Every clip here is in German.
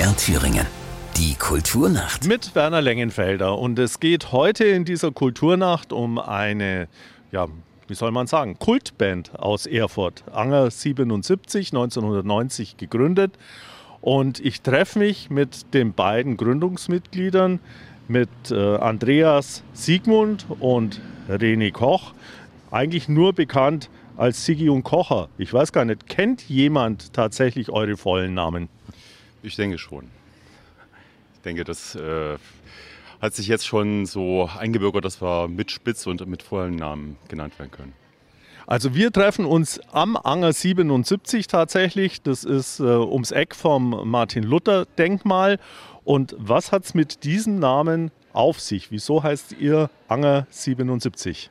MDR Thüringen. Die Kulturnacht. Mit Werner Lengenfelder. Und es geht heute in dieser Kulturnacht um eine, ja, wie soll man sagen, Kultband aus Erfurt. Anger 77, 1990 gegründet. Und ich treffe mich mit den beiden Gründungsmitgliedern, mit äh, Andreas Siegmund und René Koch. Eigentlich nur bekannt als Sigi und Kocher. Ich weiß gar nicht, kennt jemand tatsächlich eure vollen Namen? Ich denke schon. Ich denke, das äh, hat sich jetzt schon so eingebürgert, dass wir mit Spitz und mit vollen Namen genannt werden können. Also wir treffen uns am Anger 77 tatsächlich. Das ist äh, ums Eck vom Martin-Luther-Denkmal. Und was hat es mit diesem Namen auf sich? Wieso heißt ihr Anger 77?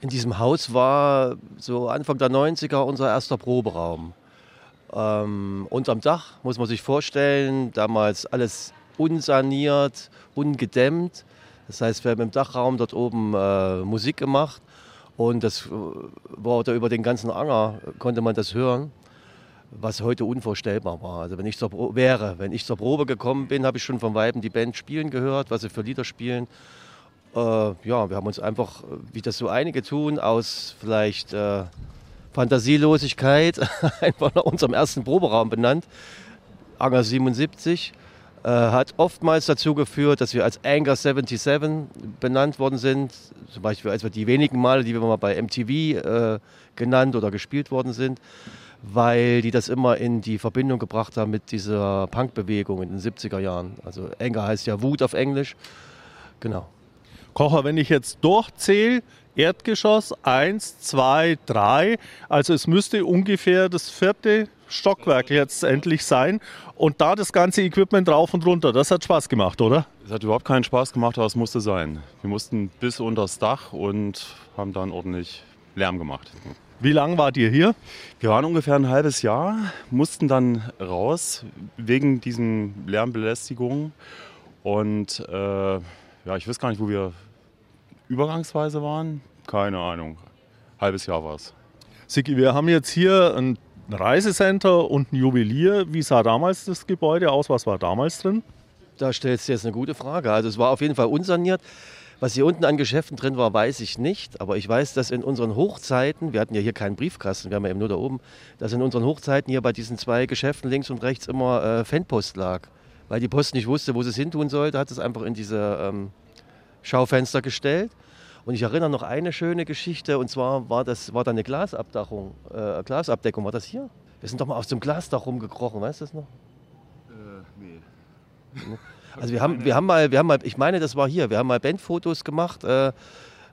In diesem Haus war so Anfang der 90er unser erster Proberaum. Ähm, unterm Dach muss man sich vorstellen, damals alles unsaniert, ungedämmt. Das heißt, wir haben im Dachraum dort oben äh, Musik gemacht und das äh, war da über den ganzen Anger, konnte man das hören, was heute unvorstellbar war. Also wenn ich zur Pro wäre, wenn ich zur Probe gekommen bin, habe ich schon von Weiben die Band spielen gehört, was sie für Lieder spielen. Äh, ja, wir haben uns einfach, wie das so einige tun, aus vielleicht äh, Fantasielosigkeit einfach nach unserem ersten Proberaum benannt. Anger 77 äh, hat oftmals dazu geführt, dass wir als Anger 77 benannt worden sind. Zum Beispiel als wir die wenigen Male, die wir mal bei MTV äh, genannt oder gespielt worden sind, weil die das immer in die Verbindung gebracht haben mit dieser Punkbewegung in den 70er Jahren. Also Anger heißt ja Wut auf Englisch. Genau. Kocher, wenn ich jetzt durchzähle, Erdgeschoss 1, 2, 3, also es müsste ungefähr das vierte Stockwerk jetzt endlich sein. Und da das ganze Equipment rauf und runter, das hat Spaß gemacht, oder? Es hat überhaupt keinen Spaß gemacht, aber es musste sein. Wir mussten bis unter das Dach und haben dann ordentlich Lärm gemacht. Wie lange wart ihr hier? Wir waren ungefähr ein halbes Jahr, mussten dann raus wegen diesen Lärmbelästigungen. Und äh, ja, ich weiß gar nicht, wo wir übergangsweise waren. Keine Ahnung. Halbes Jahr war es. Siki, wir haben jetzt hier ein Reisecenter und ein Juwelier. Wie sah damals das Gebäude aus? Was war damals drin? Da stellst du jetzt eine gute Frage. Also es war auf jeden Fall unsaniert. Was hier unten an Geschäften drin war, weiß ich nicht. Aber ich weiß, dass in unseren Hochzeiten, wir hatten ja hier keinen Briefkasten, wir haben ja eben nur da oben, dass in unseren Hochzeiten hier bei diesen zwei Geschäften links und rechts immer äh, Fanpost lag. Weil die Post nicht wusste, wo sie es hin tun sollte, hat es einfach in diese ähm, Schaufenster gestellt. Und ich erinnere noch eine schöne Geschichte, und zwar war das war da eine Glasabdachung, äh, Glasabdeckung. War das hier? Wir sind doch mal aus dem Glasdach rumgekrochen, weißt du das noch? Äh, nee. Also wir haben, wir haben mal, wir haben mal, ich meine, das war hier, wir haben mal Bandfotos gemacht. Äh,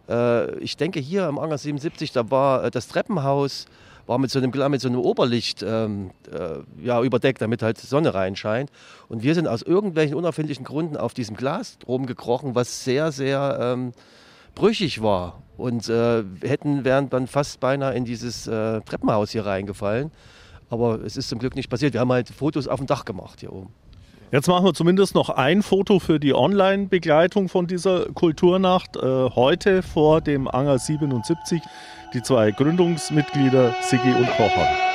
äh, ich denke hier am Anger 77, da war äh, das Treppenhaus war mit so einem, mit so einem Oberlicht ähm, äh, ja, überdeckt, damit halt Sonne reinscheint. Und wir sind aus irgendwelchen unerfindlichen Gründen auf diesem Glas rumgekrochen, was sehr, sehr ähm, brüchig war. Und äh, hätten, wären dann fast beinahe in dieses äh, Treppenhaus hier reingefallen. Aber es ist zum Glück nicht passiert. Wir haben halt Fotos auf dem Dach gemacht hier oben. Jetzt machen wir zumindest noch ein Foto für die Online-Begleitung von dieser Kulturnacht. Äh, heute vor dem Anger 77 die zwei Gründungsmitglieder Sigi und Kocher.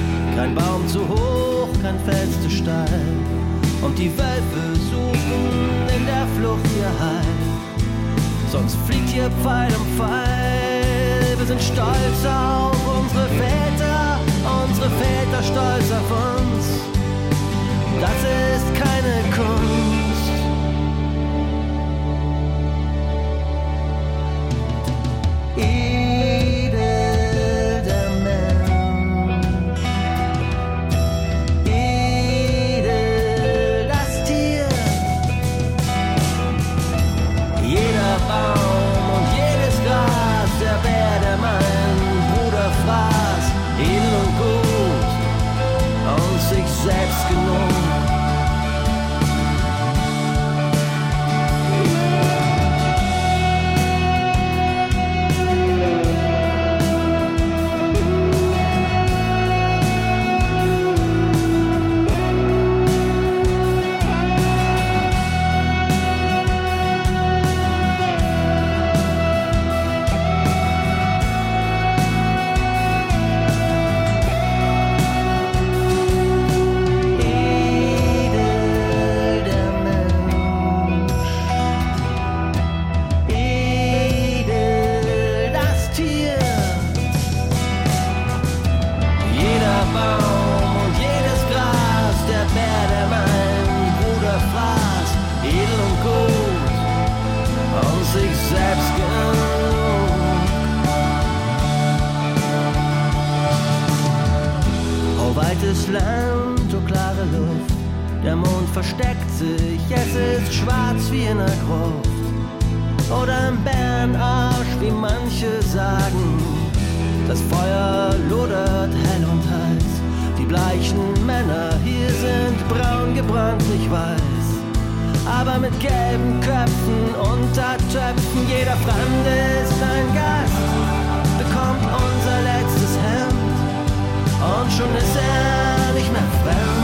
die Wölfe suchen in der. Flucht hier heil. Sonst fliegt hier Pfeil um Pfeil. Wir sind stolz auf unsere Väter, unsere Väter stolz auf uns. Das ist keine Kunst. Edel Feuer lodert hell und heiß. Die bleichen Männer hier sind braun gebrannt, nicht weiß. Aber mit gelben Köpfen unter Töpfen, jeder Fremde ist ein Gast, bekommt unser letztes Hemd und schon ist er nicht mehr fremd.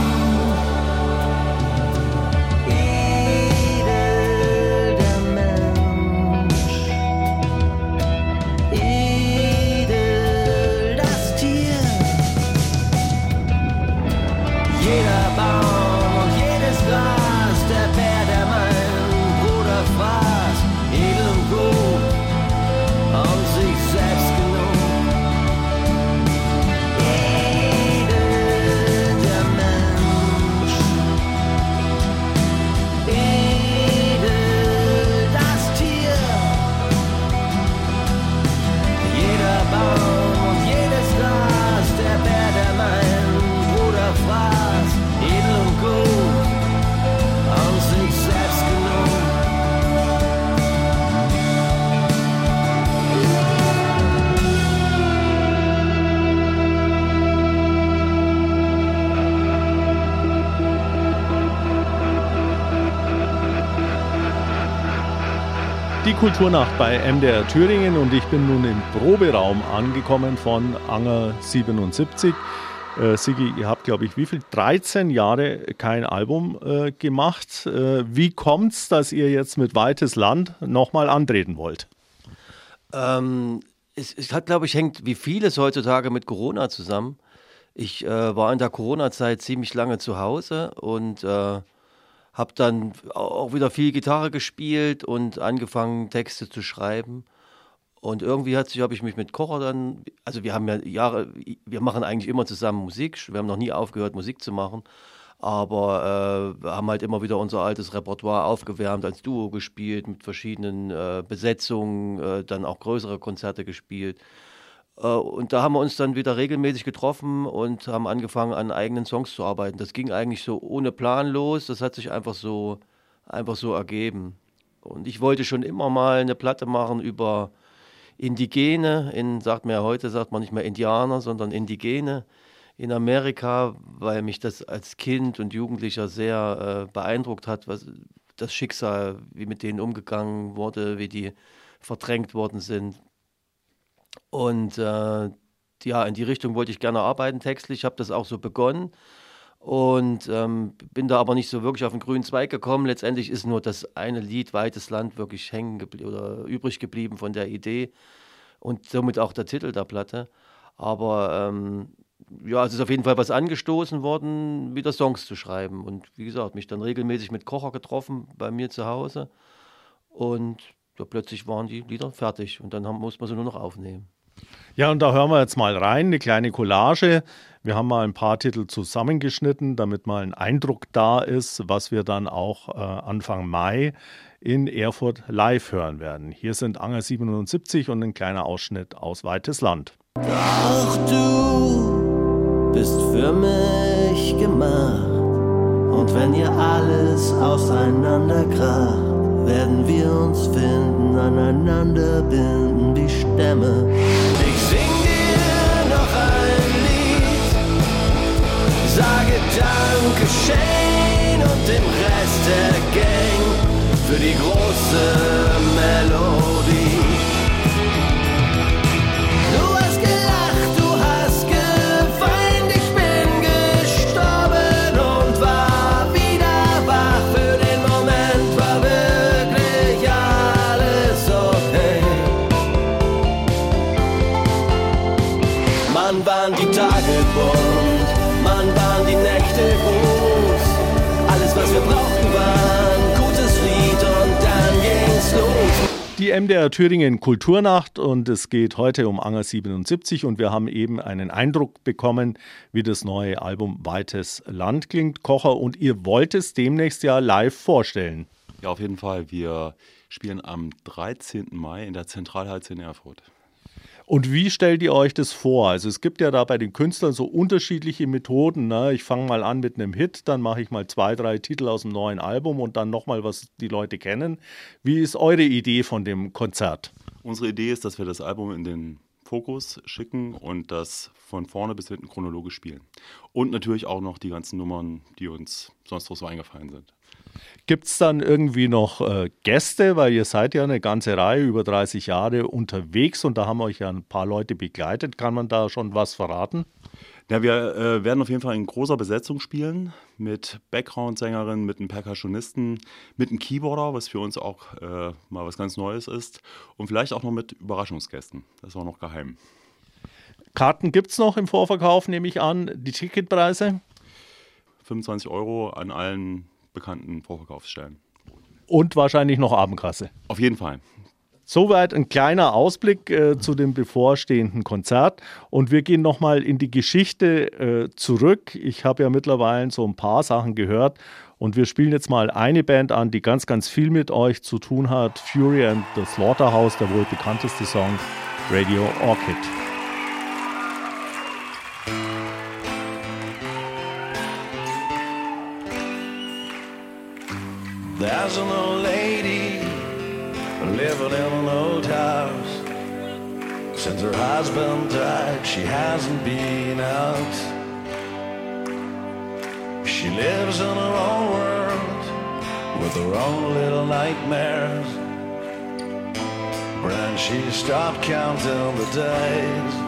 Kulturnacht bei MDR Thüringen und ich bin nun im Proberaum angekommen von Anger 77. Äh, Sigi, ihr habt, glaube ich, wie viel? 13 Jahre kein Album äh, gemacht. Äh, wie kommt es, dass ihr jetzt mit Weites Land nochmal antreten wollt? Ähm, es, es hat, glaube ich, hängt wie vieles heutzutage mit Corona zusammen. Ich äh, war in der Corona-Zeit ziemlich lange zu Hause und äh, habe dann auch wieder viel Gitarre gespielt und angefangen, Texte zu schreiben. Und irgendwie hat sich, habe ich mich mit Kocher dann, also wir haben ja Jahre, wir machen eigentlich immer zusammen Musik. Wir haben noch nie aufgehört, Musik zu machen. Aber äh, wir haben halt immer wieder unser altes Repertoire aufgewärmt, als Duo gespielt, mit verschiedenen äh, Besetzungen, äh, dann auch größere Konzerte gespielt. Äh, und da haben wir uns dann wieder regelmäßig getroffen und haben angefangen, an eigenen Songs zu arbeiten. Das ging eigentlich so ohne Plan los. Das hat sich einfach so, einfach so ergeben. Und ich wollte schon immer mal eine Platte machen über Indigene. In, sagt man ja heute, sagt man nicht mehr Indianer, sondern Indigene in Amerika, weil mich das als Kind und Jugendlicher sehr äh, beeindruckt hat, was das Schicksal, wie mit denen umgegangen wurde, wie die verdrängt worden sind. Und äh, ja, in die Richtung wollte ich gerne arbeiten textlich, habe das auch so begonnen und ähm, bin da aber nicht so wirklich auf den grünen Zweig gekommen. Letztendlich ist nur das eine Lied Weites Land wirklich hängen geblieben oder übrig geblieben von der Idee und somit auch der Titel der Platte. Aber ähm, ja, es ist auf jeden Fall was angestoßen worden, wieder Songs zu schreiben. Und wie gesagt, mich dann regelmäßig mit Kocher getroffen bei mir zu Hause. Und ja, plötzlich waren die Lieder fertig und dann haben, muss man sie nur noch aufnehmen. Ja, und da hören wir jetzt mal rein, eine kleine Collage. Wir haben mal ein paar Titel zusammengeschnitten, damit mal ein Eindruck da ist, was wir dann auch äh, Anfang Mai in Erfurt live hören werden. Hier sind Anger 77 und ein kleiner Ausschnitt aus Weites Land. Doch du bist für mich gemacht. Und wenn ihr alles auseinanderkracht, werden wir uns finden, aneinander binden wie Stämme. Ich sing dir noch ein Lied, sage Dankeschön und dem Rest der Gang für die große Melodie. Tage bunt, Mann waren die Nächte groß. Alles was wir brauchten war ein gutes Lied und dann ging's los. Die MDR Thüringen Kulturnacht und es geht heute um Anger 77 und wir haben eben einen Eindruck bekommen, wie das neue Album Weites Land klingt. Kocher und ihr wollt es demnächst ja live vorstellen. Ja, auf jeden Fall. Wir spielen am 13. Mai in der Zentralhalle in Erfurt. Und wie stellt ihr euch das vor? Also es gibt ja da bei den Künstlern so unterschiedliche Methoden. Ne? Ich fange mal an mit einem Hit, dann mache ich mal zwei, drei Titel aus dem neuen Album und dann nochmal, was die Leute kennen. Wie ist eure Idee von dem Konzert? Unsere Idee ist, dass wir das Album in den Fokus schicken und das von vorne bis hinten chronologisch spielen. Und natürlich auch noch die ganzen Nummern, die uns sonst noch so eingefallen sind. Gibt es dann irgendwie noch äh, Gäste, weil ihr seid ja eine ganze Reihe über 30 Jahre unterwegs und da haben euch ja ein paar Leute begleitet. Kann man da schon was verraten? Ja, wir äh, werden auf jeden Fall in großer Besetzung spielen mit Background-Sängerin, mit einem Percussionisten, mit einem Keyboarder, was für uns auch äh, mal was ganz Neues ist und vielleicht auch noch mit Überraschungsgästen. Das ist auch noch geheim. Karten gibt es noch im Vorverkauf, nehme ich an. Die Ticketpreise? 25 Euro an allen bekannten Vorverkaufsstellen. Und wahrscheinlich noch Abendkasse. Auf jeden Fall. Soweit ein kleiner Ausblick äh, zu dem bevorstehenden Konzert. Und wir gehen nochmal in die Geschichte äh, zurück. Ich habe ja mittlerweile so ein paar Sachen gehört. Und wir spielen jetzt mal eine Band an, die ganz, ganz viel mit euch zu tun hat. Fury and the Slaughterhouse, der wohl bekannteste Song, Radio Orchid. There's an old lady living in an old house. Since her husband died, she hasn't been out. She lives in her own world with her own little nightmares. When she stopped counting the days.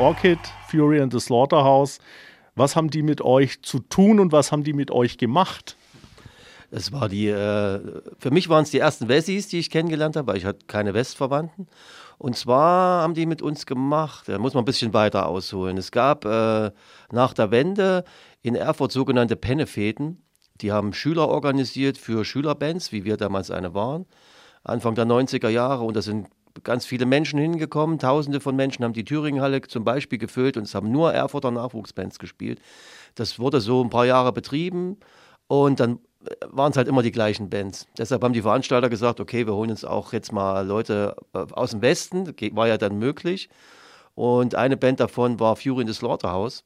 Orchid, Fury and the Slaughterhouse. Was haben die mit euch zu tun und was haben die mit euch gemacht? Das war die, äh, für mich waren es die ersten Wessis, die ich kennengelernt habe, weil ich hatte keine Westverwandten. Und zwar haben die mit uns gemacht, da muss man ein bisschen weiter ausholen. Es gab äh, nach der Wende in Erfurt sogenannte Pennefeten. Die haben Schüler organisiert für Schülerbands, wie wir damals eine waren, Anfang der 90er Jahre. Und da sind ganz viele Menschen hingekommen. Tausende von Menschen haben die Thüringenhalle zum Beispiel gefüllt und es haben nur Erfurter Nachwuchsbands gespielt. Das wurde so ein paar Jahre betrieben und dann waren es halt immer die gleichen Bands. Deshalb haben die Veranstalter gesagt, okay, wir holen uns auch jetzt mal Leute äh, aus dem Westen, war ja dann möglich. Und eine Band davon war Fury in the Slaughterhouse.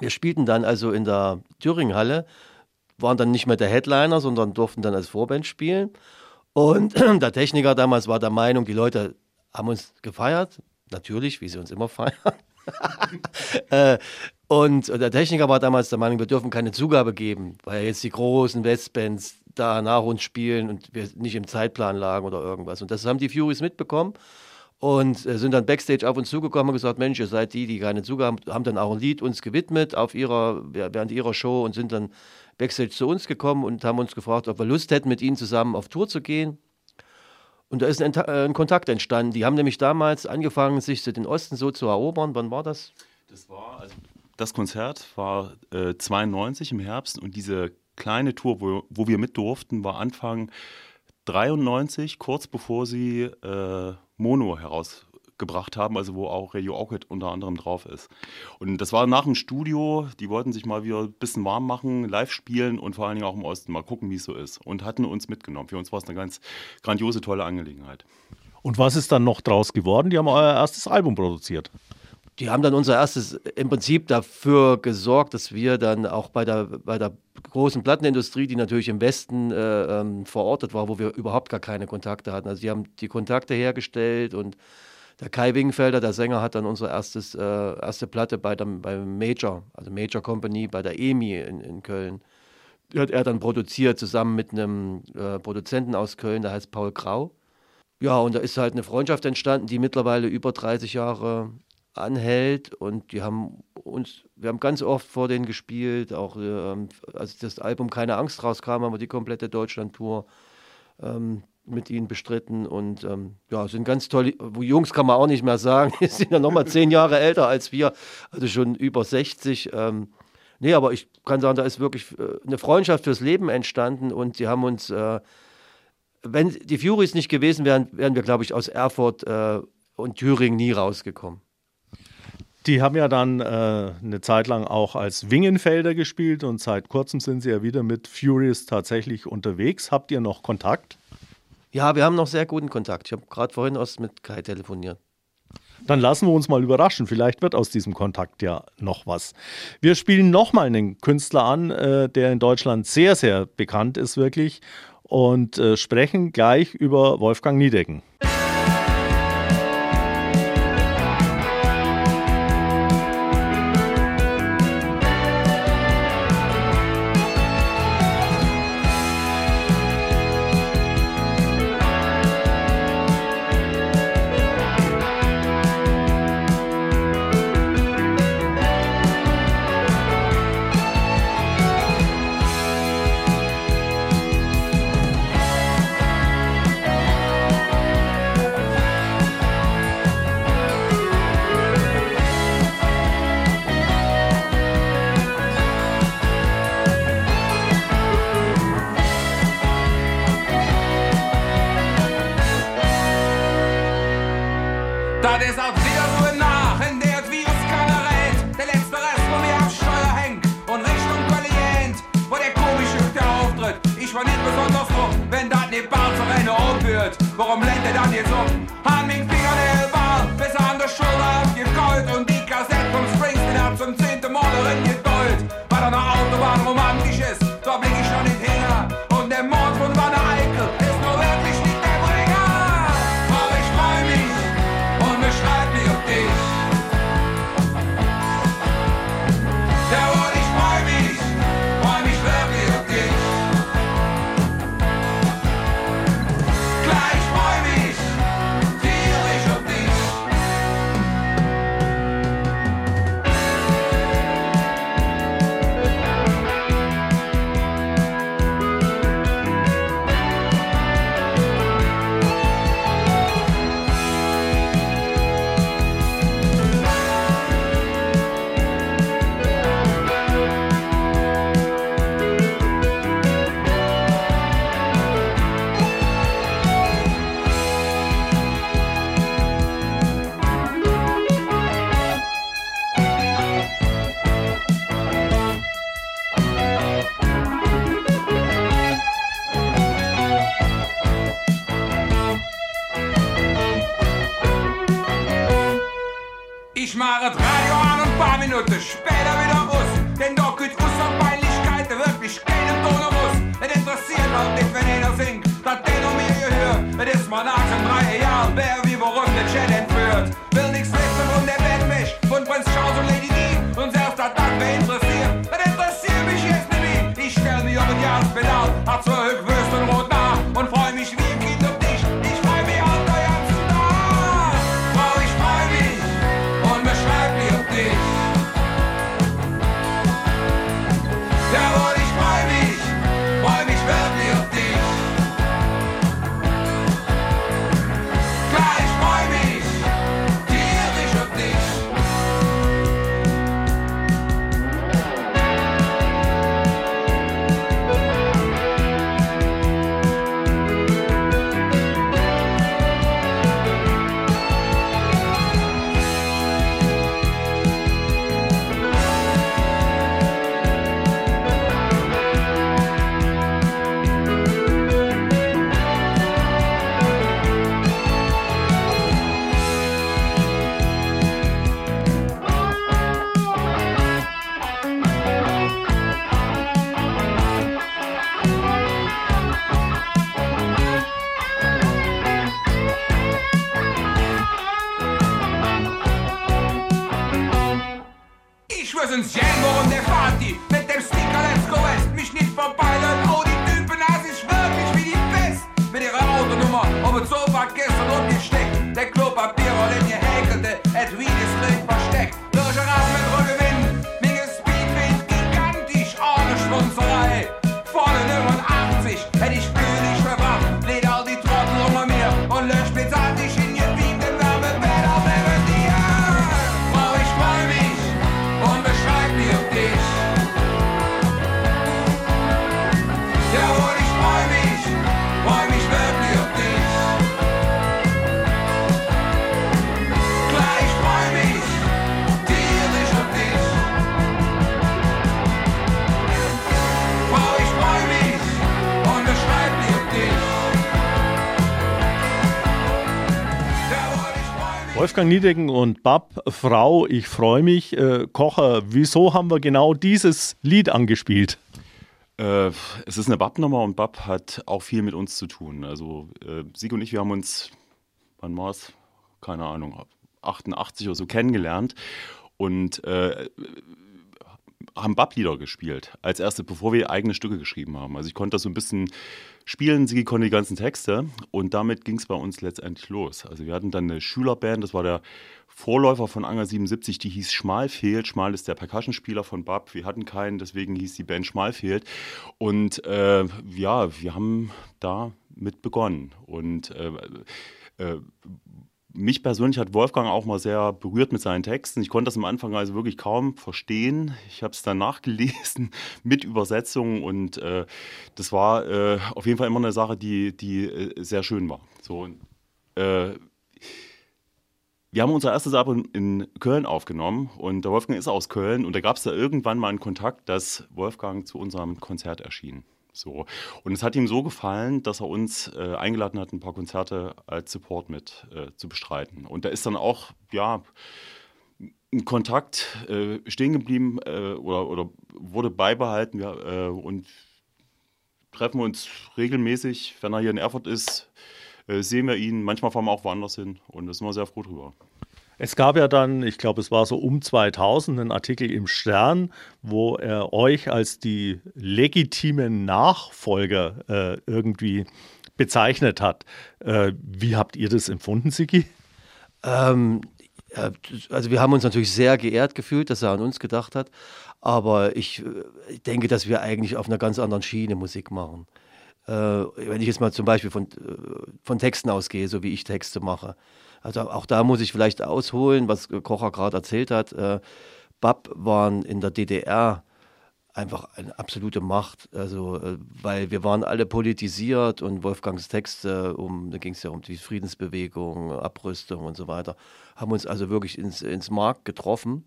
Wir spielten dann also in der Thüringenhalle, waren dann nicht mehr der Headliner, sondern durften dann als Vorband spielen. Und der Techniker damals war der Meinung, die Leute haben uns gefeiert, natürlich, wie sie uns immer feiern. äh, und der Techniker war damals der Meinung, wir dürfen keine Zugabe geben, weil jetzt die großen Westbands da nach uns spielen und wir nicht im Zeitplan lagen oder irgendwas. Und das haben die Furies mitbekommen und äh, sind dann backstage auf uns zugekommen und gesagt, Mensch, ihr seid die, die keine Zugabe haben, haben dann auch ein Lied uns gewidmet auf ihrer, während ihrer Show und sind dann backstage zu uns gekommen und haben uns gefragt, ob wir Lust hätten, mit ihnen zusammen auf Tour zu gehen. Und da ist ein, äh, ein Kontakt entstanden. Die haben nämlich damals angefangen, sich den Osten so zu erobern. Wann war das? Das war also das Konzert war äh, 92 im Herbst und diese kleine Tour, wo, wo wir mit durften, war Anfang 93, kurz bevor sie äh, Mono herausgebracht haben, also wo auch Radio Orchid unter anderem drauf ist. Und das war nach dem Studio, die wollten sich mal wieder ein bisschen warm machen, live spielen und vor allen Dingen auch im Osten mal gucken, wie es so ist. Und hatten uns mitgenommen. Für uns war es eine ganz grandiose, tolle Angelegenheit. Und was ist dann noch draus geworden? Die haben euer erstes Album produziert die haben dann unser erstes im Prinzip dafür gesorgt, dass wir dann auch bei der, bei der großen Plattenindustrie, die natürlich im Westen äh, ähm, verortet war, wo wir überhaupt gar keine Kontakte hatten. Also die haben die Kontakte hergestellt und der Kai Wingenfelder, der Sänger, hat dann unsere erstes, äh, erste Platte bei dem, beim Major, also Major Company, bei der EMI in, in Köln. Die hat er dann produziert, zusammen mit einem äh, Produzenten aus Köln, der heißt Paul Grau. Ja, und da ist halt eine Freundschaft entstanden, die mittlerweile über 30 Jahre anhält und die haben uns, wir haben ganz oft vor denen gespielt, auch ähm, als das Album Keine Angst rauskam, haben wir die komplette Deutschland-Tour ähm, mit ihnen bestritten und ähm, ja, sind ganz tolle, Jungs kann man auch nicht mehr sagen, die sind ja nochmal zehn Jahre älter als wir, also schon über 60. Ähm, nee, aber ich kann sagen, da ist wirklich äh, eine Freundschaft fürs Leben entstanden und sie haben uns, äh, wenn die Furies nicht gewesen wären, wären wir, glaube ich, aus Erfurt äh, und Thüringen nie rausgekommen. Die haben ja dann äh, eine Zeit lang auch als Wingenfelder gespielt und seit kurzem sind sie ja wieder mit Furious tatsächlich unterwegs. Habt ihr noch Kontakt? Ja, wir haben noch sehr guten Kontakt. Ich habe gerade vorhin aus mit Kai telefoniert. Dann lassen wir uns mal überraschen. Vielleicht wird aus diesem Kontakt ja noch was. Wir spielen nochmal einen Künstler an, äh, der in Deutschland sehr, sehr bekannt ist, wirklich, und äh, sprechen gleich über Wolfgang Niedecken. Das ist auch wieder so nach, in der Virus keiner rennt. Der letzte Rest, wo mir am Steuer hängt und Richtung Valley wo der komische Hüter auftritt. Ich war nicht besonders froh, wenn das nicht Bar zu einer Ort. Warum lenkt er dann jetzt um? Hand mit Fingernägel ball, bis er an der Schulter abgekeult und die Kassette vom Springsteen hat zum zehnten Mal drin gedollt. Weil er eine Autobahn romantisch ist, da blick ich schon in Minuten später wieder Wolfgang Niedecken und Bab, Frau, ich freue mich. Äh, Kocher, wieso haben wir genau dieses Lied angespielt? Äh, es ist eine BAP-Nummer und BAP hat auch viel mit uns zu tun. Also äh, Sieg und ich, wir haben uns, wann war es? Keine Ahnung, 88 oder so kennengelernt und äh, haben BAP-Lieder gespielt als erste, bevor wir eigene Stücke geschrieben haben. Also ich konnte das so ein bisschen spielen, Sigi konnte die ganzen Texte und damit ging es bei uns letztendlich los. Also wir hatten dann eine Schülerband, das war der Vorläufer von Anger 77, die hieß Schmalfehlt. Schmal ist der Percussionspieler von Bab. Wir hatten keinen, deswegen hieß die Band Schmalfehlt. Und äh, ja, wir haben da mit begonnen. Und äh, äh, mich persönlich hat Wolfgang auch mal sehr berührt mit seinen Texten. Ich konnte das am Anfang also wirklich kaum verstehen. Ich habe es dann nachgelesen mit Übersetzungen und äh, das war äh, auf jeden Fall immer eine Sache, die, die äh, sehr schön war. So, äh, wir haben unser erstes Album in Köln aufgenommen und der Wolfgang ist aus Köln und da gab es da irgendwann mal einen Kontakt, dass Wolfgang zu unserem Konzert erschien. So. Und es hat ihm so gefallen, dass er uns äh, eingeladen hat, ein paar Konzerte als Support mit äh, zu bestreiten. Und da ist dann auch, ja, ein Kontakt äh, stehen geblieben äh, oder, oder wurde beibehalten. Wir, äh, und treffen uns regelmäßig, wenn er hier in Erfurt ist, äh, sehen wir ihn. Manchmal fahren wir auch woanders hin und da sind wir sehr froh drüber. Es gab ja dann, ich glaube, es war so um 2000, einen Artikel im Stern, wo er euch als die legitimen Nachfolger äh, irgendwie bezeichnet hat. Äh, wie habt ihr das empfunden, Sigi? Ähm, also wir haben uns natürlich sehr geehrt gefühlt, dass er an uns gedacht hat. Aber ich, äh, ich denke, dass wir eigentlich auf einer ganz anderen Schiene Musik machen. Äh, wenn ich jetzt mal zum Beispiel von, äh, von Texten ausgehe, so wie ich Texte mache. Also auch da muss ich vielleicht ausholen, was Kocher gerade erzählt hat. Äh, Bab waren in der DDR einfach eine absolute Macht. Also, äh, weil wir waren alle politisiert und Wolfgangs Texte, um, da ging es ja um die Friedensbewegung, Abrüstung und so weiter, haben uns also wirklich ins, ins Mark getroffen.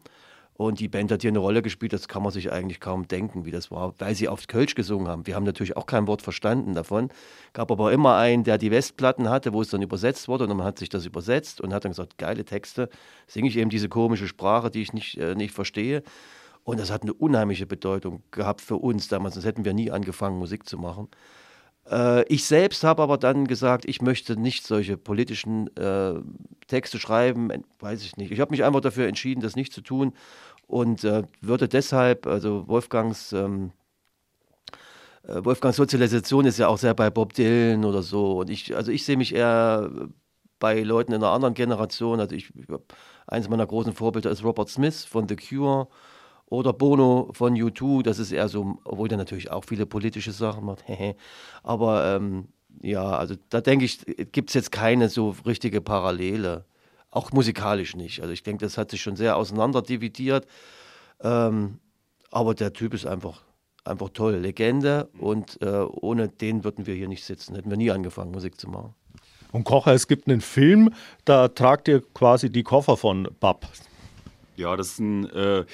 Und die Band hat hier eine Rolle gespielt, das kann man sich eigentlich kaum denken, wie das war, weil sie auf Kölsch gesungen haben. Wir haben natürlich auch kein Wort verstanden davon. Gab aber immer einen, der die Westplatten hatte, wo es dann übersetzt wurde und man hat sich das übersetzt und hat dann gesagt, geile Texte, singe ich eben diese komische Sprache, die ich nicht, äh, nicht verstehe. Und das hat eine unheimliche Bedeutung gehabt für uns damals, sonst hätten wir nie angefangen, Musik zu machen. Äh, ich selbst habe aber dann gesagt, ich möchte nicht solche politischen äh, Texte schreiben, weiß ich nicht. Ich habe mich einfach dafür entschieden, das nicht zu tun und äh, würde deshalb, also Wolfgangs, ähm, äh, Wolfgangs Sozialisation ist ja auch sehr bei Bob Dylan oder so. Und ich, also ich sehe mich eher bei Leuten in einer anderen Generation. Also ich, eines meiner großen Vorbilder ist Robert Smith von The Cure oder Bono von U2. Das ist eher so, obwohl der natürlich auch viele politische Sachen macht. Aber ähm, ja, also da denke ich, gibt es jetzt keine so richtige Parallele. Auch musikalisch nicht. Also ich denke, das hat sich schon sehr auseinanderdividiert. Ähm, aber der Typ ist einfach, einfach toll. Legende und äh, ohne den würden wir hier nicht sitzen. Hätten wir nie angefangen, Musik zu machen. Und Kocher, es gibt einen Film, da tragt ihr quasi die Koffer von Bab. Ja, das ist ein, äh,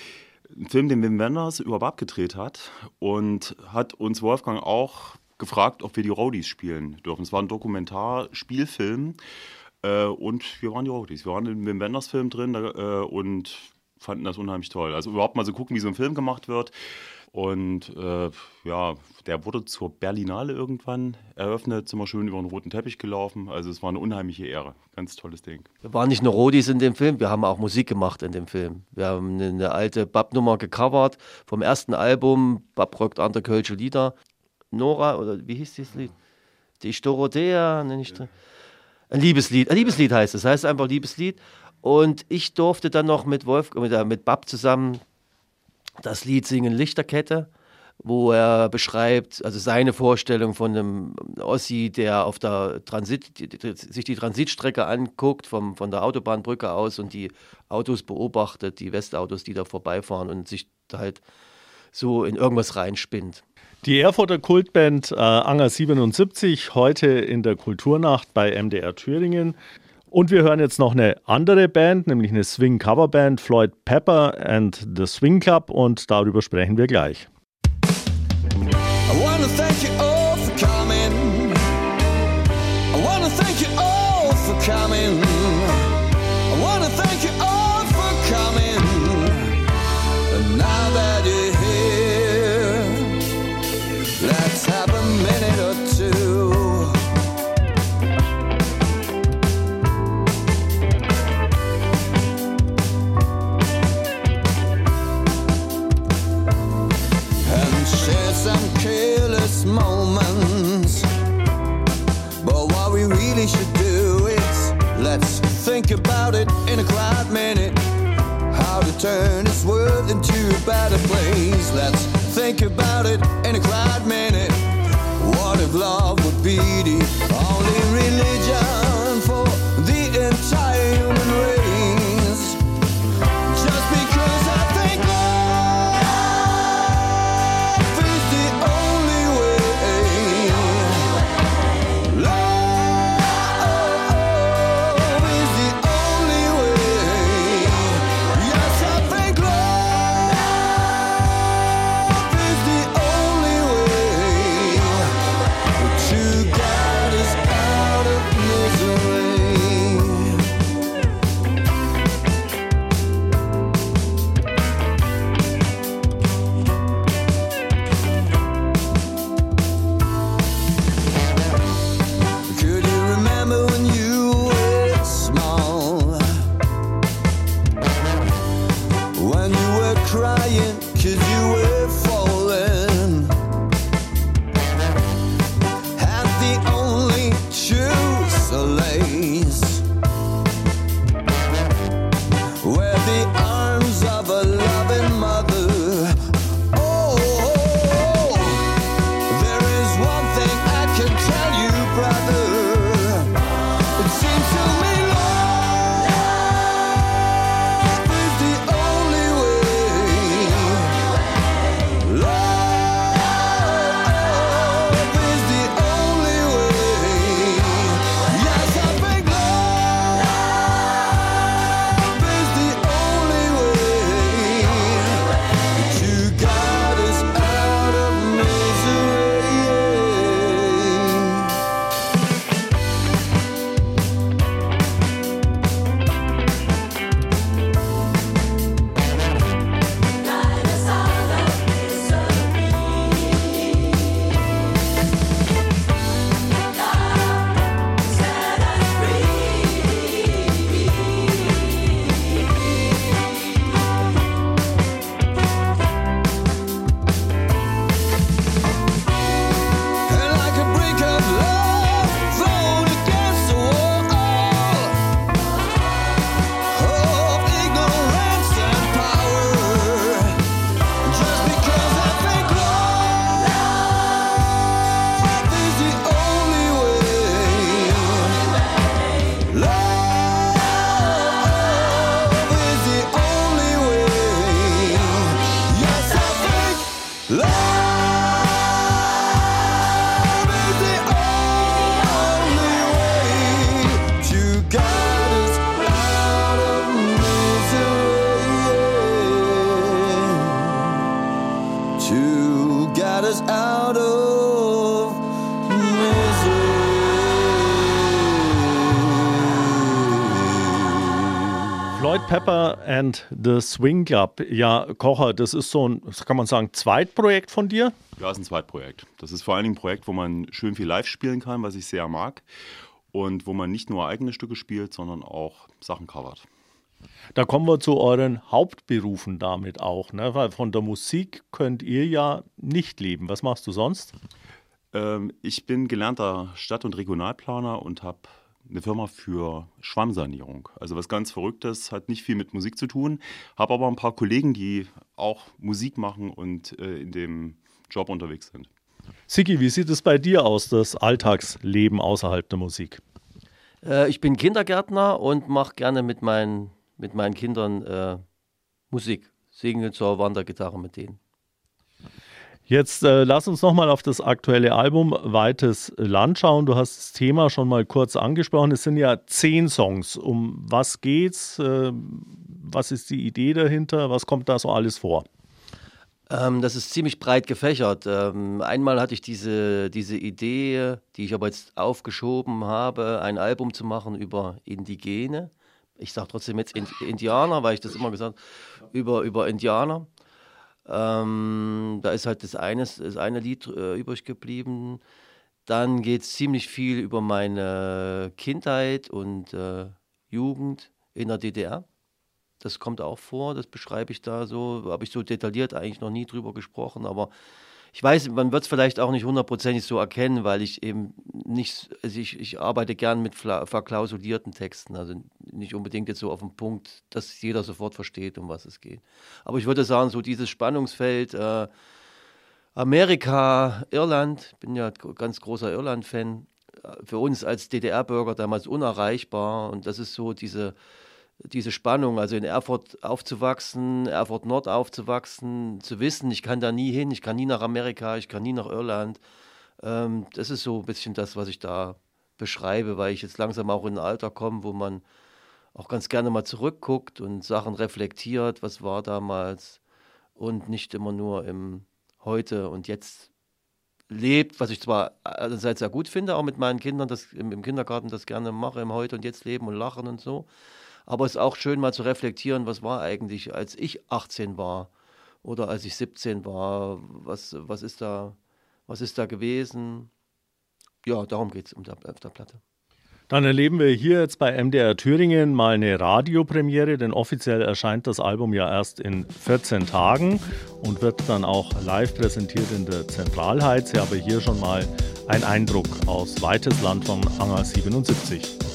ein Film, den Wim Wenders über Bab gedreht hat und hat uns Wolfgang auch gefragt, ob wir die Roadies spielen dürfen. Es war ein Dokumentarspielfilm äh, und wir waren die Roadies. Wir waren in dem Wenders-Film drin äh, und fanden das unheimlich toll. Also überhaupt mal so gucken, wie so ein Film gemacht wird. Und äh, ja, der wurde zur Berlinale irgendwann eröffnet, sind wir schön über den roten Teppich gelaufen. Also es war eine unheimliche Ehre. Ganz tolles Ding. Wir waren nicht nur Rodis in dem Film, wir haben auch Musik gemacht in dem Film. Wir haben eine, alte Bab-Nummer gecovert vom ersten Album, Bab rockt andere Kölsche Lieder. Nora, oder wie hieß dieses Lied? Die Dorothea, nenne ich ja. Ein Liebeslied. Ein Liebeslied heißt es. Das heißt einfach Liebeslied. Und ich durfte dann noch mit Wolf, mit, äh, mit Bab zusammen das Lied singen Lichterkette, wo er beschreibt, also seine Vorstellung von einem Ossi, der auf der Transit, sich die Transitstrecke anguckt, vom, von der Autobahnbrücke aus und die Autos beobachtet, die Westautos, die da vorbeifahren und sich halt so in irgendwas reinspinnt. Die Erfurter Kultband äh, Anger 77, heute in der Kulturnacht bei MDR Thüringen. Und wir hören jetzt noch eine andere Band, nämlich eine Swing-Coverband, Floyd Pepper and the Swing Club, und darüber sprechen wir gleich. Better place. Let's think about it in a quiet Pepper and the Swing Club. Ja, Kocher, das ist so ein, kann man sagen, Zweitprojekt von dir? Ja, ist ein Zweitprojekt. Das ist vor allen Dingen ein Projekt, wo man schön viel live spielen kann, was ich sehr mag. Und wo man nicht nur eigene Stücke spielt, sondern auch Sachen covert. Da kommen wir zu euren Hauptberufen damit auch, ne? weil von der Musik könnt ihr ja nicht leben. Was machst du sonst? Ähm, ich bin gelernter Stadt- und Regionalplaner und habe eine Firma für Schwammsanierung. Also was ganz Verrücktes, hat nicht viel mit Musik zu tun, habe aber ein paar Kollegen, die auch Musik machen und äh, in dem Job unterwegs sind. Siki, wie sieht es bei dir aus, das Alltagsleben außerhalb der Musik? Äh, ich bin Kindergärtner und mache gerne mit meinen, mit meinen Kindern äh, Musik. Singe zur Wandergitarre mit denen. Jetzt äh, lass uns nochmal auf das aktuelle Album Weites Land schauen. Du hast das Thema schon mal kurz angesprochen. Es sind ja zehn Songs. Um was geht's? Äh, was ist die Idee dahinter? Was kommt da so alles vor? Ähm, das ist ziemlich breit gefächert. Ähm, einmal hatte ich diese, diese Idee, die ich aber jetzt aufgeschoben habe, ein Album zu machen über Indigene. Ich sage trotzdem jetzt Indianer, weil ich das immer gesagt habe, über, über Indianer. Ähm, da ist halt das eine, das eine Lied äh, übrig geblieben. Dann geht es ziemlich viel über meine Kindheit und äh, Jugend in der DDR. Das kommt auch vor, das beschreibe ich da so. Habe ich so detailliert eigentlich noch nie drüber gesprochen, aber ich weiß, man wird es vielleicht auch nicht hundertprozentig so erkennen, weil ich eben nicht, also ich, ich arbeite gern mit verklausulierten Texten, also nicht unbedingt jetzt so auf den Punkt, dass jeder sofort versteht, um was es geht. Aber ich würde sagen, so dieses Spannungsfeld äh, Amerika, Irland, ich bin ja ganz großer Irland-Fan, äh, für uns als DDR-Bürger damals unerreichbar und das ist so diese diese Spannung, also in Erfurt aufzuwachsen, Erfurt Nord aufzuwachsen, zu wissen, ich kann da nie hin, ich kann nie nach Amerika, ich kann nie nach Irland. Ähm, das ist so ein bisschen das, was ich da beschreibe, weil ich jetzt langsam auch in ein Alter komme, wo man auch ganz gerne mal zurückguckt und Sachen reflektiert, was war damals und nicht immer nur im Heute und Jetzt lebt, was ich zwar einerseits sehr gut finde, auch mit meinen Kindern, das im, Kindergarten das gerne mache, im Heute und Jetzt leben und lachen und so. Aber es ist auch schön mal zu reflektieren, was war eigentlich, als ich 18 war oder als ich 17 war, was, was, ist, da, was ist da gewesen. Ja, darum geht es auf der Platte. Dann erleben wir hier jetzt bei MDR Thüringen mal eine Radiopremiere, denn offiziell erscheint das Album ja erst in 14 Tagen und wird dann auch live präsentiert in der Zentralheiz. aber hier schon mal ein Eindruck aus Weites Land von Anger 77.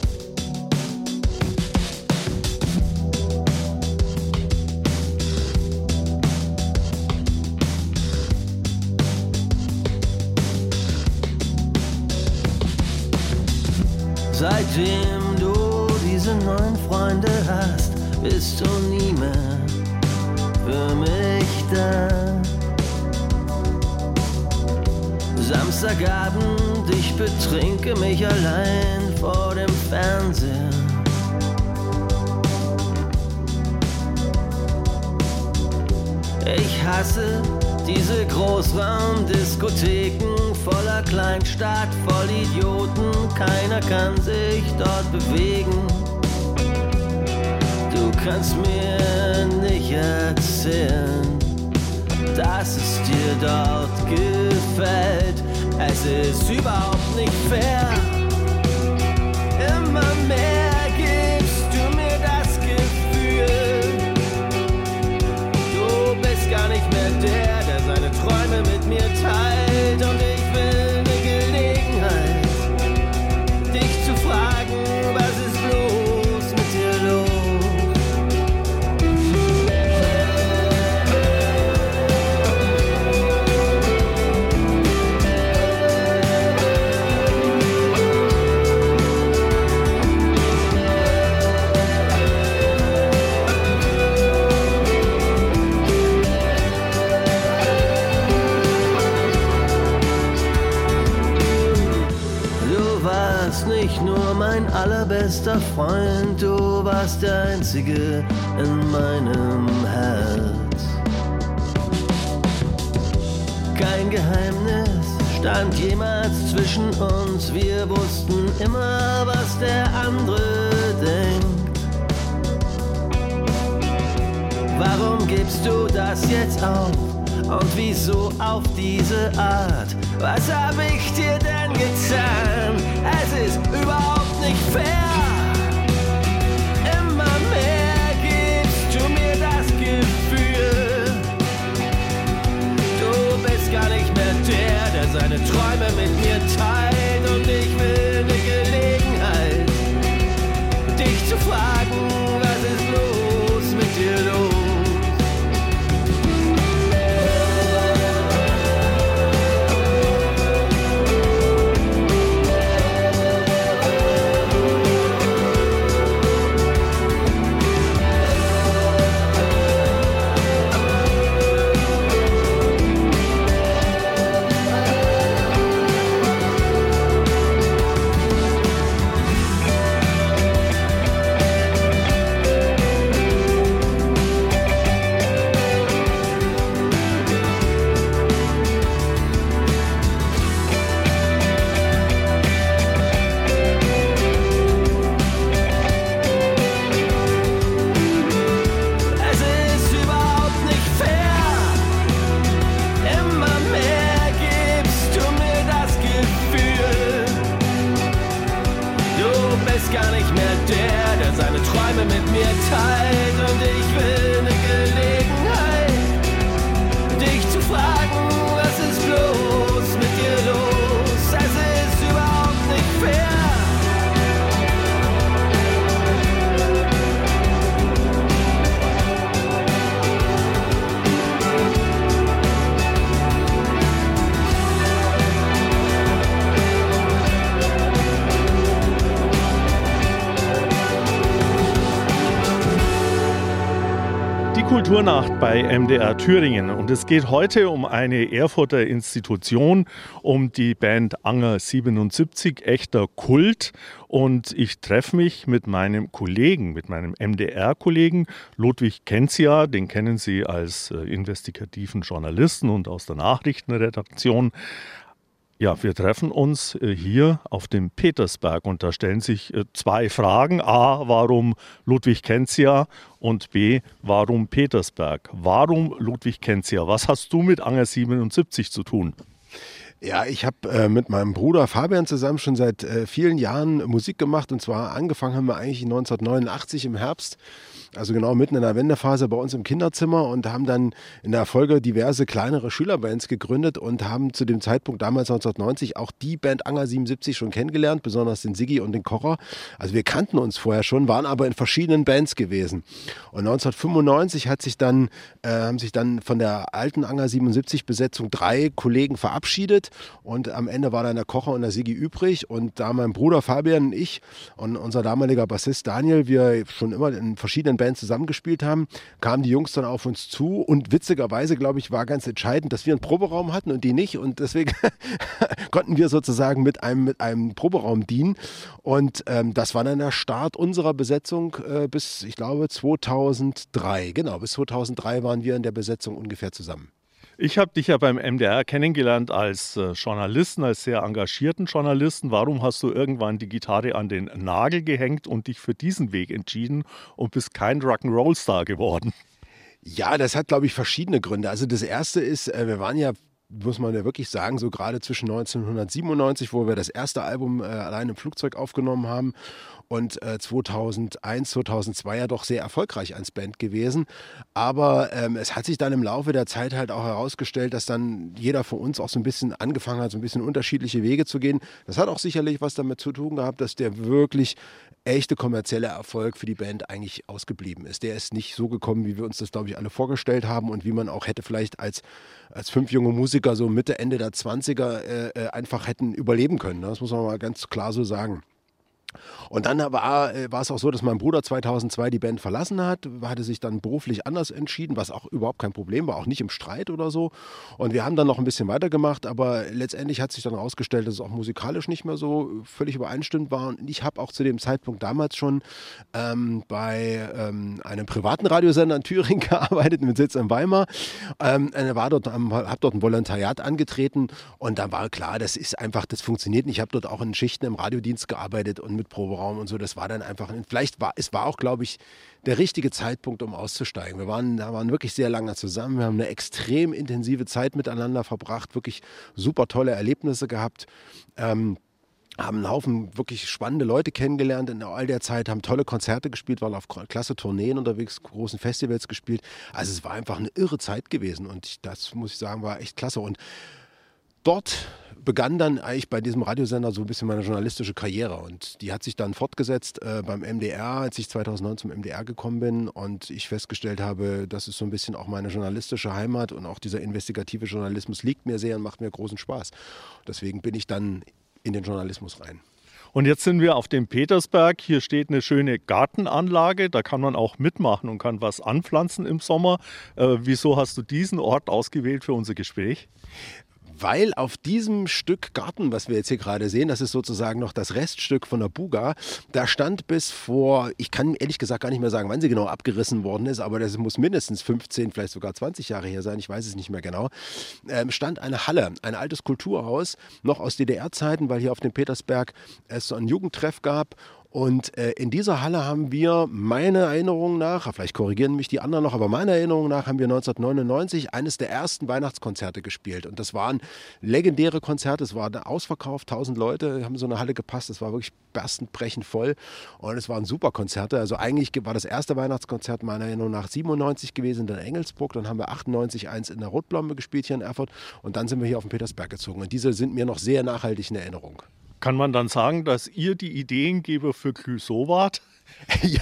Seitdem du diese neuen Freunde hast, bist du nie mehr für mich da. Samstagabend, ich betrinke mich allein vor dem Fernseher. Ich hasse diese Großraumdiskotheken voller Kleinstadt, voll Idioten, keiner kann sich dort bewegen. Du kannst mir nicht erzählen, dass es dir dort gefällt. Es ist überhaupt nicht fair. Immer mehr. Bester Freund, du warst der Einzige in meinem Herz. Kein Geheimnis stand jemals zwischen uns, wir wussten immer, was der andere denkt. Warum gibst du das jetzt auf? Und wieso auf diese Art? Was hab ich dir denn getan? Es ist überhaupt nicht fair. Immer mehr gibst du mir das Gefühl, du bist gar nicht mehr der, der seine Träume mit mir teilt. Und ich will eine Gelegenheit, dich zu fragen, was ist los mit dir du bist gar nicht mehr der, der seine Träume mit mir teilt. Und ich will eine Gelegenheit, Kulturnacht bei MDR Thüringen. Und es geht heute um eine Erfurter Institution, um die Band Anger 77, echter Kult. Und ich treffe mich mit meinem Kollegen, mit meinem MDR-Kollegen Ludwig Kenzia. Den kennen Sie als äh, investigativen Journalisten und aus der Nachrichtenredaktion. Ja, wir treffen uns äh, hier auf dem Petersberg und da stellen sich äh, zwei Fragen. A, warum Ludwig Kenzia und B, warum Petersberg? Warum Ludwig Kenzia? Was hast du mit Anger 77 zu tun? Ja, ich habe äh, mit meinem Bruder Fabian zusammen schon seit äh, vielen Jahren Musik gemacht und zwar angefangen haben wir eigentlich 1989 im Herbst, also genau mitten in der Wendephase bei uns im Kinderzimmer und haben dann in der Folge diverse kleinere Schülerbands gegründet und haben zu dem Zeitpunkt damals 1990 auch die Band Anger 77 schon kennengelernt, besonders den Siggi und den Kocher. Also wir kannten uns vorher schon, waren aber in verschiedenen Bands gewesen. Und 1995 hat sich dann, äh, haben sich dann von der alten Anger 77 Besetzung drei Kollegen verabschiedet und am Ende war dann der Kocher und der Sigi übrig. Und da mein Bruder Fabian und ich und unser damaliger Bassist Daniel, wir schon immer in verschiedenen Bands zusammengespielt haben, kamen die Jungs dann auf uns zu. Und witzigerweise, glaube ich, war ganz entscheidend, dass wir einen Proberaum hatten und die nicht. Und deswegen konnten wir sozusagen mit einem, mit einem Proberaum dienen. Und ähm, das war dann der Start unserer Besetzung äh, bis, ich glaube, 2003. Genau, bis 2003 waren wir in der Besetzung ungefähr zusammen. Ich habe dich ja beim MDR kennengelernt als äh, Journalisten, als sehr engagierten Journalisten. Warum hast du irgendwann die Gitarre an den Nagel gehängt und dich für diesen Weg entschieden und bist kein Rock'n'Roll-Star geworden? Ja, das hat, glaube ich, verschiedene Gründe. Also das erste ist, äh, wir waren ja muss man ja wirklich sagen, so gerade zwischen 1997, wo wir das erste Album äh, allein im Flugzeug aufgenommen haben und äh, 2001, 2002 ja doch sehr erfolgreich als Band gewesen. Aber ähm, es hat sich dann im Laufe der Zeit halt auch herausgestellt, dass dann jeder von uns auch so ein bisschen angefangen hat, so ein bisschen unterschiedliche Wege zu gehen. Das hat auch sicherlich was damit zu tun gehabt, dass der wirklich echte kommerzielle Erfolg für die Band eigentlich ausgeblieben ist. Der ist nicht so gekommen, wie wir uns das, glaube ich, alle vorgestellt haben und wie man auch hätte vielleicht als, als fünf junge Musiker so Mitte, Ende der 20er äh, äh, einfach hätten überleben können. Ne? Das muss man mal ganz klar so sagen. Und dann war, äh, war es auch so, dass mein Bruder 2002 die Band verlassen hat, hatte sich dann beruflich anders entschieden, was auch überhaupt kein Problem war, auch nicht im Streit oder so. Und wir haben dann noch ein bisschen weitergemacht, aber letztendlich hat sich dann herausgestellt, dass es auch musikalisch nicht mehr so völlig übereinstimmend war. Und ich habe auch zu dem Zeitpunkt damals schon ähm, bei ähm, einem privaten Radiosender in Thüringen gearbeitet, mit Sitz in Weimar. Ähm, dort, habe dort ein Volontariat angetreten und dann war klar, das ist einfach, das funktioniert nicht. Ich habe dort auch in Schichten im Radiodienst gearbeitet und mit Proberaum und so. Das war dann einfach, vielleicht war, es war auch, glaube ich, der richtige Zeitpunkt, um auszusteigen. Wir waren, da waren wirklich sehr lange zusammen. Wir haben eine extrem intensive Zeit miteinander verbracht, wirklich super tolle Erlebnisse gehabt. Ähm, haben einen Haufen wirklich spannende Leute kennengelernt in all der Zeit, haben tolle Konzerte gespielt, waren auf klasse Tourneen unterwegs, großen Festivals gespielt. Also es war einfach eine irre Zeit gewesen und das muss ich sagen, war echt klasse. Und dort begann dann eigentlich bei diesem Radiosender so ein bisschen meine journalistische Karriere und die hat sich dann fortgesetzt äh, beim MDR, als ich 2009 zum MDR gekommen bin und ich festgestellt habe, das ist so ein bisschen auch meine journalistische Heimat und auch dieser investigative Journalismus liegt mir sehr und macht mir großen Spaß. Deswegen bin ich dann in den Journalismus rein. Und jetzt sind wir auf dem Petersberg. Hier steht eine schöne Gartenanlage. Da kann man auch mitmachen und kann was anpflanzen im Sommer. Äh, wieso hast du diesen Ort ausgewählt für unser Gespräch? Weil auf diesem Stück Garten, was wir jetzt hier gerade sehen, das ist sozusagen noch das Reststück von der Buga, da stand bis vor, ich kann ehrlich gesagt gar nicht mehr sagen, wann sie genau abgerissen worden ist, aber das muss mindestens 15, vielleicht sogar 20 Jahre her sein, ich weiß es nicht mehr genau, ähm, stand eine Halle, ein altes Kulturhaus, noch aus DDR-Zeiten, weil hier auf dem Petersberg es so einen Jugendtreff gab und äh, in dieser Halle haben wir, meiner Erinnerung nach, vielleicht korrigieren mich die anderen noch, aber meiner Erinnerung nach haben wir 1999 eines der ersten Weihnachtskonzerte gespielt. Und das waren legendäre Konzerte. Es war ausverkauft, 1000 Leute haben so eine Halle gepasst. Es war wirklich berstenbrechend voll. Und es waren super Konzerte. Also eigentlich war das erste Weihnachtskonzert meiner Erinnerung nach 97 gewesen in Engelsburg. Dann haben wir 98 eins in der Rotblombe gespielt hier in Erfurt. Und dann sind wir hier auf den Petersberg gezogen. Und diese sind mir noch sehr nachhaltig in Erinnerung. Kann man dann sagen, dass ihr die Ideengeber für Clouseau wart? ja,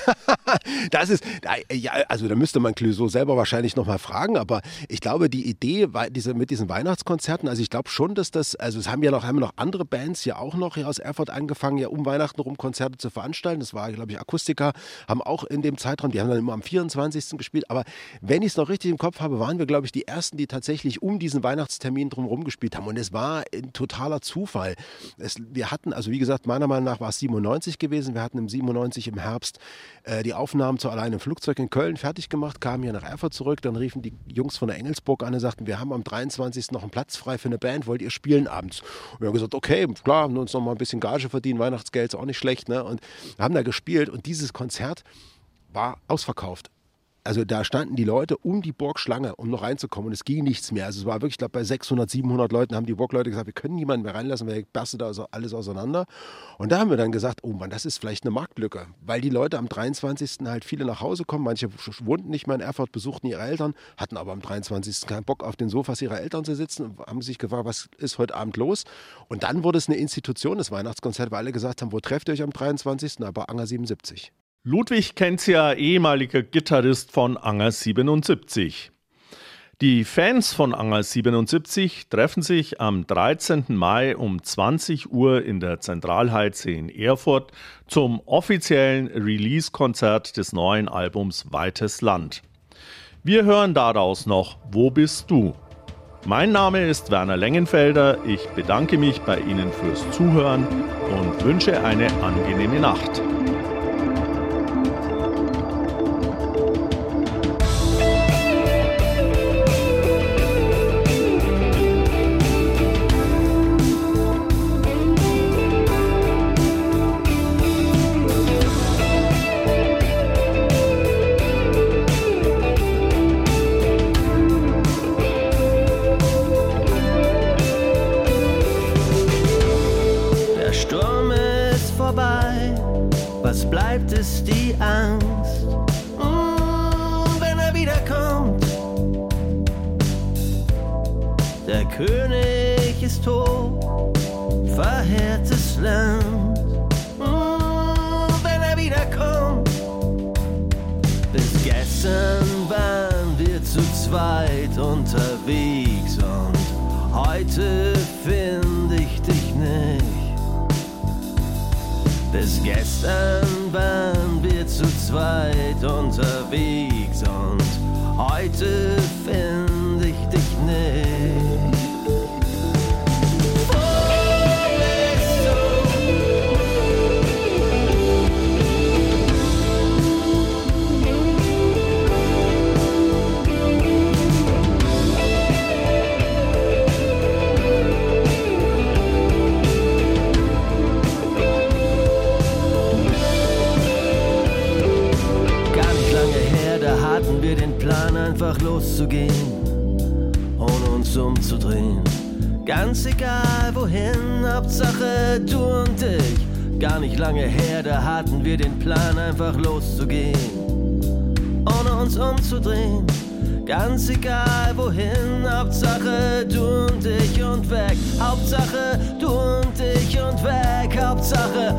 das ist, ja, also da müsste man Clouseau selber wahrscheinlich nochmal fragen, aber ich glaube, die Idee diese, mit diesen Weihnachtskonzerten, also ich glaube schon, dass das, also es haben ja noch, haben noch andere Bands ja auch noch hier aus Erfurt angefangen, ja um Weihnachten rum Konzerte zu veranstalten. Das war, glaube ich, Akustiker, haben auch in dem Zeitraum, die haben dann immer am 24. gespielt, aber wenn ich es noch richtig im Kopf habe, waren wir, glaube ich, die Ersten, die tatsächlich um diesen Weihnachtstermin drumherum gespielt haben und es war ein totaler Zufall. Es, wir hatten, also wie gesagt, meiner Meinung nach war es 97 gewesen, wir hatten im 97 im Herbst Herbst äh, die Aufnahmen zu Allein im Flugzeug in Köln fertig gemacht, kamen hier nach Erfurt zurück. Dann riefen die Jungs von der Engelsburg an und sagten, wir haben am 23. noch einen Platz frei für eine Band, wollt ihr spielen abends? Und wir haben gesagt, okay, klar, haben uns noch mal ein bisschen Gage verdienen, Weihnachtsgeld ist auch nicht schlecht. Ne? Und haben da gespielt und dieses Konzert war ausverkauft also da standen die Leute um die Burgschlange, um noch reinzukommen und es ging nichts mehr. Also es war wirklich, ich glaube, bei 600, 700 Leuten haben die Burgleute gesagt, wir können niemanden mehr reinlassen, weil berstet da alles auseinander. Und da haben wir dann gesagt, oh Mann, das ist vielleicht eine Marktlücke, weil die Leute am 23. halt viele nach Hause kommen, manche wohnten nicht mehr in Erfurt, besuchten ihre Eltern, hatten aber am 23. keinen Bock auf den Sofas ihrer Eltern zu sitzen und haben sich gefragt, was ist heute Abend los? Und dann wurde es eine Institution, das Weihnachtskonzert, weil alle gesagt haben, wo trefft ihr euch am 23.? Aber Anger 77. Ludwig kennt ja ehemaliger Gitarrist von Anger 77. Die Fans von Anger 77 treffen sich am 13. Mai um 20 Uhr in der Zentralheize in Erfurt zum offiziellen Release-Konzert des neuen Albums Weites Land. Wir hören daraus noch Wo bist du? Mein Name ist Werner Lengenfelder. Ich bedanke mich bei Ihnen fürs Zuhören und wünsche eine angenehme Nacht. Gestern waren wir zu zweit unterwegs und heute finde ich dich nicht. Loszugehen, ohne uns umzudrehen. Ganz egal wohin, Hauptsache du und ich. Gar nicht lange her, da hatten wir den Plan, einfach loszugehen, ohne uns umzudrehen. Ganz egal wohin, Hauptsache du und ich und weg. Hauptsache du und ich und weg. Hauptsache